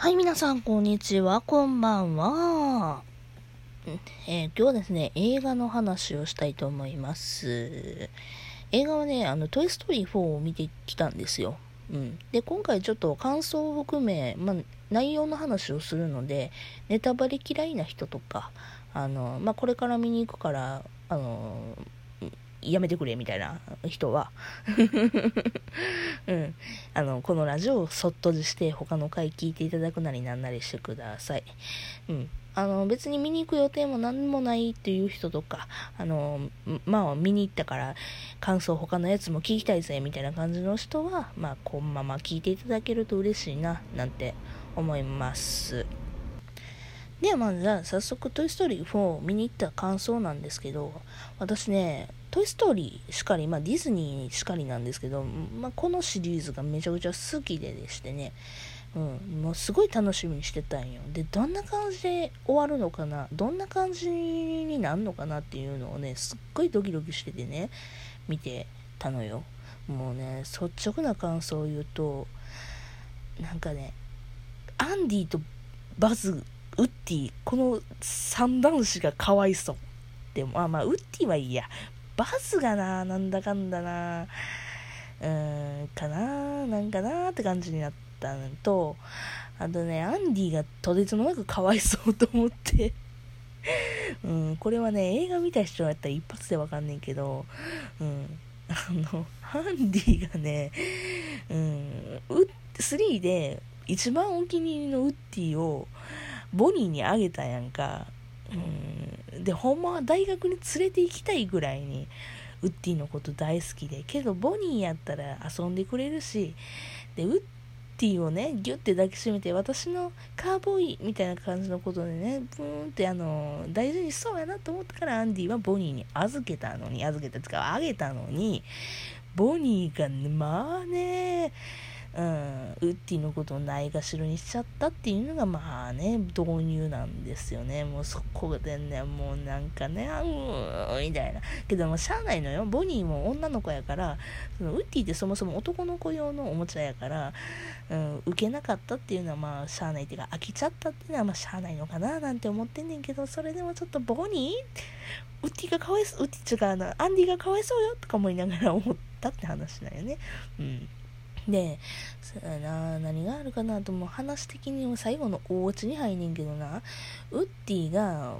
はい、皆さん、こんにちは、こんばんは。えー、今日はですね、映画の話をしたいと思います。映画はね、あの、トイ・ストーリー4を見てきたんですよ。うん。で、今回ちょっと感想を含め、ま、内容の話をするので、ネタバレ嫌いな人とか、あの、まあ、これから見に行くから、あの、やめてくれみたいな人はうん、あのこのラジオをそっとして他の回聞いていただくなりなんなりしてください。うんあの別に見に行く予定も何もないっていう人とか、あのまあ見に行ったから感想他のやつも聞きたいぜみたいな感じの人は、まあこのまま聞いていただけると嬉しいななんて思います。ではまずじゃあ早速トイストーリー4見に行った感想なんですけど、私ね、トイ・ストーリーしかり、まあ、ディズニーしかりなんですけど、まあ、このシリーズがめちゃくちゃ好きででしてね、うん、もうすごい楽しみにしてたんよ。で、どんな感じで終わるのかな、どんな感じになるのかなっていうのをね、すっごいドキドキしててね、見てたのよ。もうね、率直な感想を言うと、なんかね、アンディとバズ、ウッディ、この三男子がかわいそう。でも、あまあ、ウッディはいいや。バズがな、なんだかんだな、うーん、かな、なんかなって感じになったのと、あとね、アンディがとてつもなくかわいそうと思ってうん、これはね、映画見た人やったら一発でわかんねんけど、うん、あの、アンディがね、うん、3で一番お気に入りのウッディをボニーにあげたやんか。うん、でほんまは大学に連れて行きたいぐらいにウッディのこと大好きで。けどボニーやったら遊んでくれるし。でウッディをねギュッて抱きしめて私のカーボーイみたいな感じのことでねブーンってあの大事にしそうやなと思ったからアンディはボニーに預けたのに預けたつかあげたのにボニーが、まあねうん、ウッディのことをないがしろにしちゃったっていうのがまあね導入なん。ですよねもうそこでねもうなん。かねあうみたいなけどもしゃあないのよボニーも女の子やからそのウッディってそもそも男の子用のおもちゃやから、うん、受けなかったっていうのはまあしゃあないっていうか飽きちゃったっていうのはまあしゃあないのかななん。て思ってん。ねん。けどそれでもちょっとボニーウッディがかわいそうウッディっていうかアンディがかわいそうよとか思いながら思ったって話だよねうん。で、な、何があるかなと、もう話的に最後のお家に入んねんけどな、ウッディが、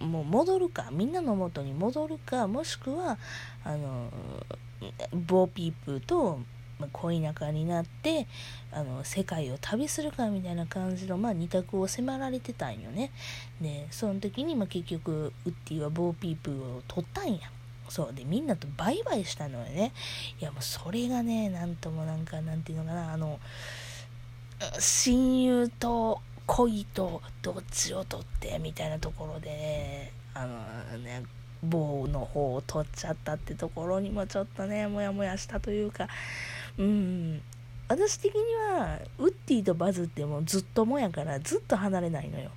もう戻るか、みんなの元に戻るか、もしくは、あの、ボーピープと、恋仲になってあの世界を旅するかみたいな感じの、まあ、二択を迫られてたんよね。でその時に、まあ、結局ウッディはボーピープを取ったんや。そうでみんなとバイバイしたのよね。いやもうそれがねなんともなんかなんていうのかなあの親友と恋とどっちを取ってみたいなところで、ね、あのね棒の方を取っちゃったってところにもちょっとねモヤモヤしたというかうん。私的にはウッディとバズってもうずっともやからずっと離れないのよ、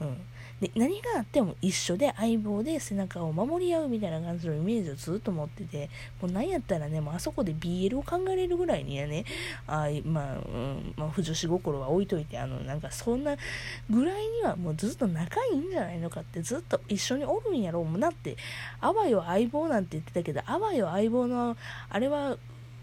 うん、で何があっても一緒で相棒で背中を守り合うみたいな感じのイメージをずっと持っててもう何やったらねもうあそこで BL を考えれるぐらいにはねあまあ、うんまあ、不女子心は置いといてあのなんかそんなぐらいにはもうずっと仲いいんじゃないのかってずっと一緒におるんやろうもなってあわよ相棒なんて言ってたけどあわよ相棒のあれは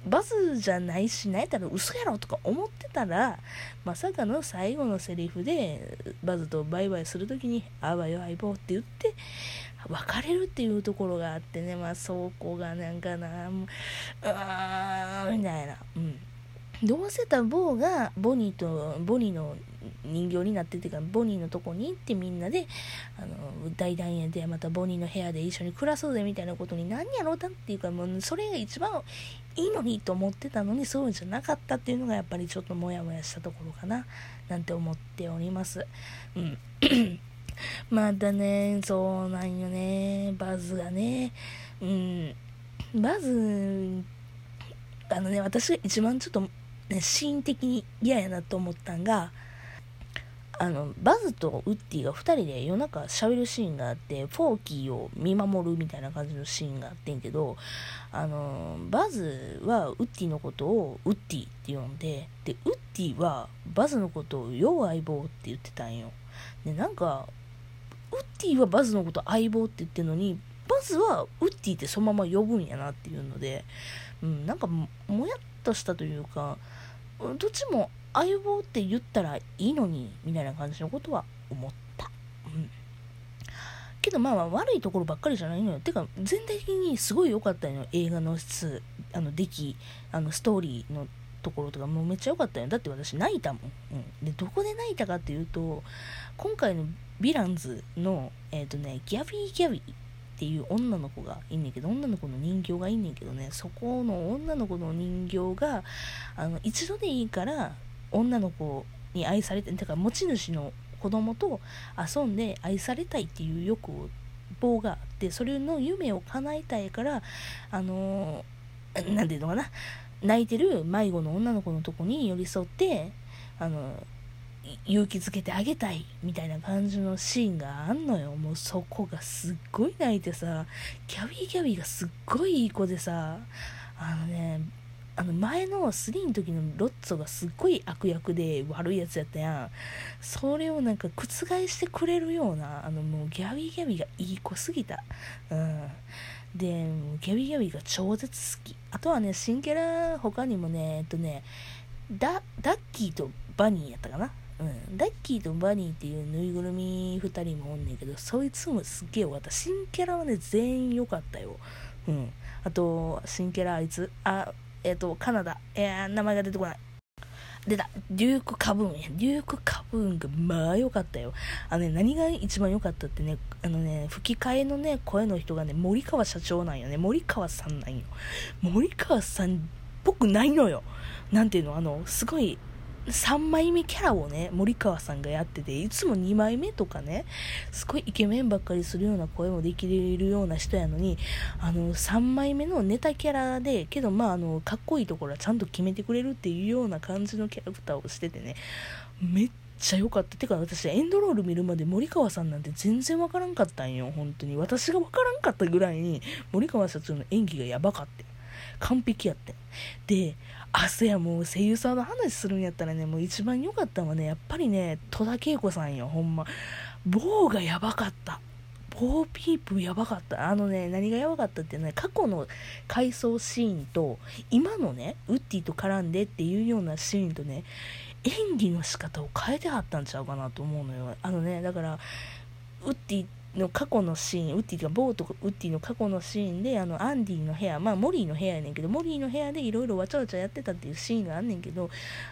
バズじゃないし、なんやったら嘘やろとか思ってたら、まさかの最後のセリフで、バズとバイバイするときに、あわよ相棒って言って、別れるっていうところがあってね、まあ、そこがなんかな、う、あーみたいな。うん。どうせたボーがボニーとボニーの人形になっててかボニーのとこに行ってみんなであの大団円でまたボニーの部屋で一緒に暮らそうぜみたいなことに何やろうだっていうかもうそれが一番いいのにと思ってたのにそうじゃなかったっていうのがやっぱりちょっとモヤモヤしたところかななんて思っております。うん。またね、そうなんよね、バズがね、うん、バズ、あのね、私が一番ちょっとね、シーン的に嫌やなと思ったんが、あのバズとウッディが2人で夜中喋るシーンがあってフォーキーを見守るみたいな感じのシーンがあってんけどあのバズはウッディのことをウッディって呼んででウッディはバズのことを「よう相棒」って言ってたんよ。でなんかウッディはバズのこと相棒って言ってるのにバズはウッディってそのまま呼ぶんやなっていうので、うん、なんかもやっとしたというかどっちも相棒って言ったらいいのにみたいな感じのことは思った。うんけどまあまあ悪いところばっかりじゃないのよ。てか全体的にすごい良かったのよ。映画の質、あの出来、あのストーリーのところとかもうめっちゃ良かったよ。だって私泣いたもん。うん、で、どこで泣いたかっていうと、今回のヴィランズの、えっ、ー、とね、ギャビー・ギャビーっていう女の子がいんねんけど、女の子の人形がいんねんけどね、そこの女の子の人形が、あの、一度でいいから、女の子に愛されて、だから持ち主の子供と遊んで愛されたいっていう欲望があって、それの夢を叶えたいから、あのー、ていうのかな、泣いてる迷子の女の子のとこに寄り添って、あの勇気づけてあげたいみたいな感じのシーンがあんのよ。もうそこがすっごい泣いてさ、キャビーキャビーがすっごいいい子でさ、あのね、あの前の3の時のロッツォがすっごい悪役で悪いやつやったやん。それをなんか覆してくれるような、あのもうギャビーギャビーがいい子すぎた。うん。で、ギャビーギャビーが超絶好き。あとはね、新キャラ他にもね、えっとね、ダダッキーとバニーやったかなうん、ダッキーとバニーっていうぬいぐるみ2人もおんねんけど、そいつもすっげえよかった。新キャラはね、全員良かったよ。うん。あと、新キャラあいつ、あ、えっ、ー、と、カナダ。えー、名前が出てこない。出た。デューク・カブーンや。デューク・カブーンが、まあ良かったよ。あのね、何が一番良かったってね、あのね、吹き替えのね、声の人がね、森川社長なんよね。森川さんなんよ。森川さんっぽくないのよ。なんていうの、あの、すごい、3枚目キャラをね、森川さんがやってて、いつも2枚目とかね、すごいイケメンばっかりするような声もできるような人やのに、あの、3枚目のネタキャラで、けどまあ、あの、かっこいいところはちゃんと決めてくれるっていうような感じのキャラクターをしててね、めっちゃ良かった。てか私、エンドロール見るまで森川さんなんて全然わからんかったんよ、本当に。私がわからんかったぐらいに、森川社長の演技がやばかった。完璧やって。で、あ、そや、もう声優さんの話するんやったらね、もう一番良かったのはね、やっぱりね、戸田恵子さんよ、ほんま。棒がやばかった。ボーピープやばかった。あのね、何がやばかったってね、過去の回想シーンと、今のね、ウッディと絡んでっていうようなシーンとね、演技の仕方を変えてはったんちゃうかなと思うのよ。あのね、だから、ウッディの過去のシーン、ウッディがボーとウッディの過去のシーンで、あの、アンディの部屋、まあ、モリーの部屋やねんけど、モリーの部屋でいろいろわちゃわちゃやってたっていうシーンがあんねんけど、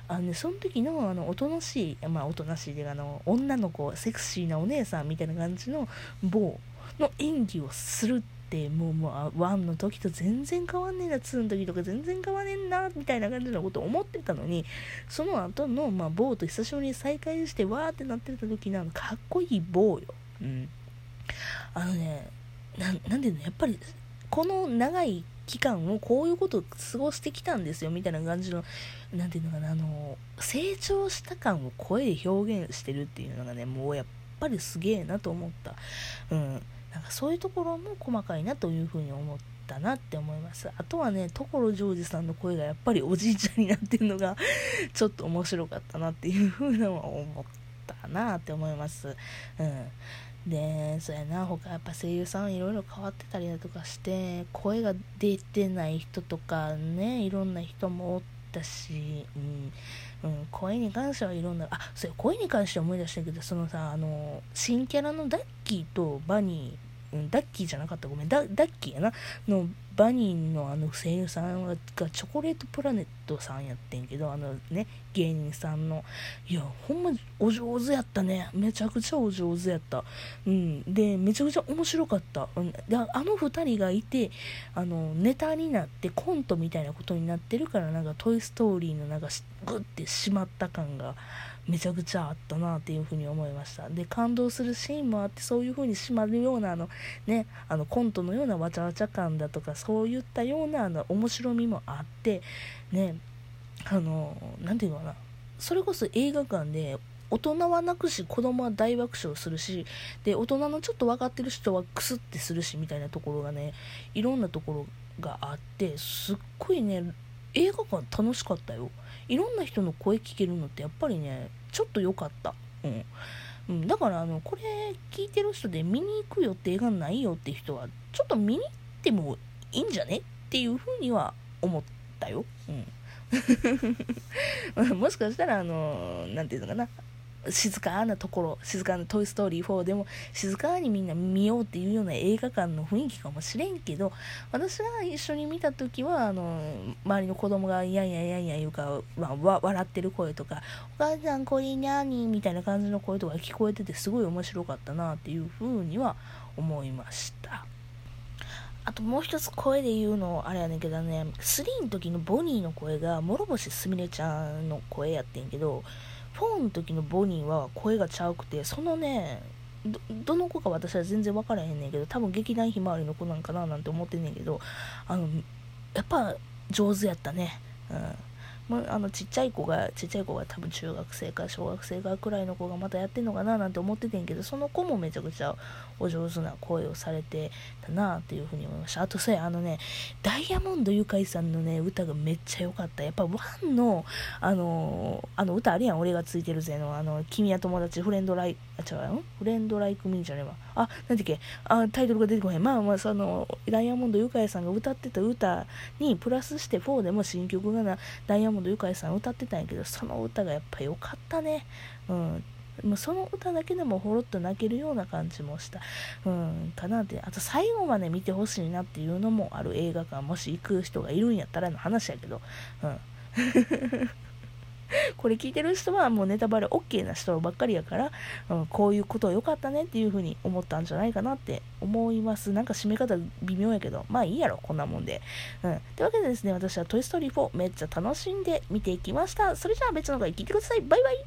あのね、その時の、あの、おとなしい、まあ、おとなしいで、あの、女の子、セクシーなお姉さんみたいな感じの、ボーの演技をするって、もう、もう、1の時と全然変わんねえな、2の時とか全然変わんねえな、みたいな感じのこと思ってたのに、その後の、まあ、ボーと久しぶりに再会して、わーってなってた時の、かっこいいボーよ。うん。あのね、ななんでね、やっぱり、この長い期間をこういうことを過ごしてきたんですよ、みたいな感じの、なんていうのかな、あの、成長した感を声で表現してるっていうのがね、もうやっぱりすげえなと思った。うん。なんかそういうところも細かいなというふうに思ったなって思います。あとはね、所ジョージさんの声がやっぱりおじいちゃんになってるのがちょっと面白かったなっていうふうなのは思ったなって思います。うん。で、そうやな、他やっぱ声優さんいろいろ変わってたりだとかして、声が出てない人とかね、いろんな人もおったし、うん、うん、声に関してはいろんな、あ、そう、声に関して思い出したけど、そのさ、あの、新キャラのダッキーとバニー、うん、ダッキーじゃなかった。ごめん。ダッキーやな。のバニーのあの声優さんがチョコレートプラネットさんやってんけどあのね芸人さんの。いやほんまお上手やったね。めちゃくちゃお上手やった。うん。でめちゃくちゃ面白かった、うん、であの2人がいてあのネタになってコントみたいなことになってるからなんか「トイ・ストーリー」のなんかグッてしまった感がめちゃくちゃあったなっていうふうに思いました。で感動するシーンもあってそういうふうに締まるようなあのねあのコントのようなわちゃわちゃ感だとかそういったようなあの面白みもあってねあの何て言うのかな。それこそ映画館で大人は泣くし子供は大爆笑するしで大人のちょっと分かってる人はクスってするしみたいなところがねいろんなところがあってすっごいね映画館楽しかったよ。いろんな人の声聞けるのってやっぱりねちょっと良かった。うん。うん、だからあのこれ聞いてる人で見に行く予定がないよって人はちょっと見に行ってもいいんじゃねっていうふうには思ったよ。うん、もしかしたらあの何て言うのかな。静かなところ静かな「トイ・ストーリー4」でも静かにみんな見ようっていうような映画館の雰囲気かもしれんけど私が一緒に見た時はあの周りの子供がいやいやいやいや言うか、まあ、笑ってる声とか「お母さんこれ何?」みたいな感じの声とか聞こえててすごい面白かったなっていうふうには思いました。あともう一つ声で言うのあれやねんけどね3の時のボニーの声が諸星すみれちゃんの声やってんけど4の時のボニーは声がちゃうくてそのねどの子か私は全然分からへんねんけど多分劇団ひまわりの子なんかななんて思ってんねんけどあのやっぱ上手やったね。うん。まあ、のちっちゃい子がちっちゃい子が多分中学生か小学生かくらいの子がまたやってんのかななんて思っててんけどその子もめちゃくちゃお上手な声をされてたなっていうふうに思いました。あとさあのねダイヤモンドユカイさんのね歌がめっちゃ良かった。やっぱワンのあのあの歌あるやん。俺がついてるぜのあの君は友達フレンドライあ違うよフレンドライクミーじゃねえわあなんだっけ。あタイトルが出てこないまあまあそのダイヤモンドユカイさんが歌ってた歌にプラスして4でも新曲がなダイヤモンドモンドゆかいさん歌ってたんやけどその歌がやっぱ良かったね。うん。もうその歌だけでもほろっと泣けるような感じもした、うん、かなってあと最後まで見てほしいなっていうのもある映画館もし行く人がいるんやったらの話やけど、うん これ聞いてる人はもうネタバレ OK な人ばっかりやから、うん、こういうこと良かったねっていう風に思ったんじゃないかなって思います。なんか締め方微妙やけど、まあいいやろ、こんなもんで。うん。というわけでですね、私はトイ・ストーリー4めっちゃ楽しんで見ていきました。それじゃあ別の回聞いてください。バイバイ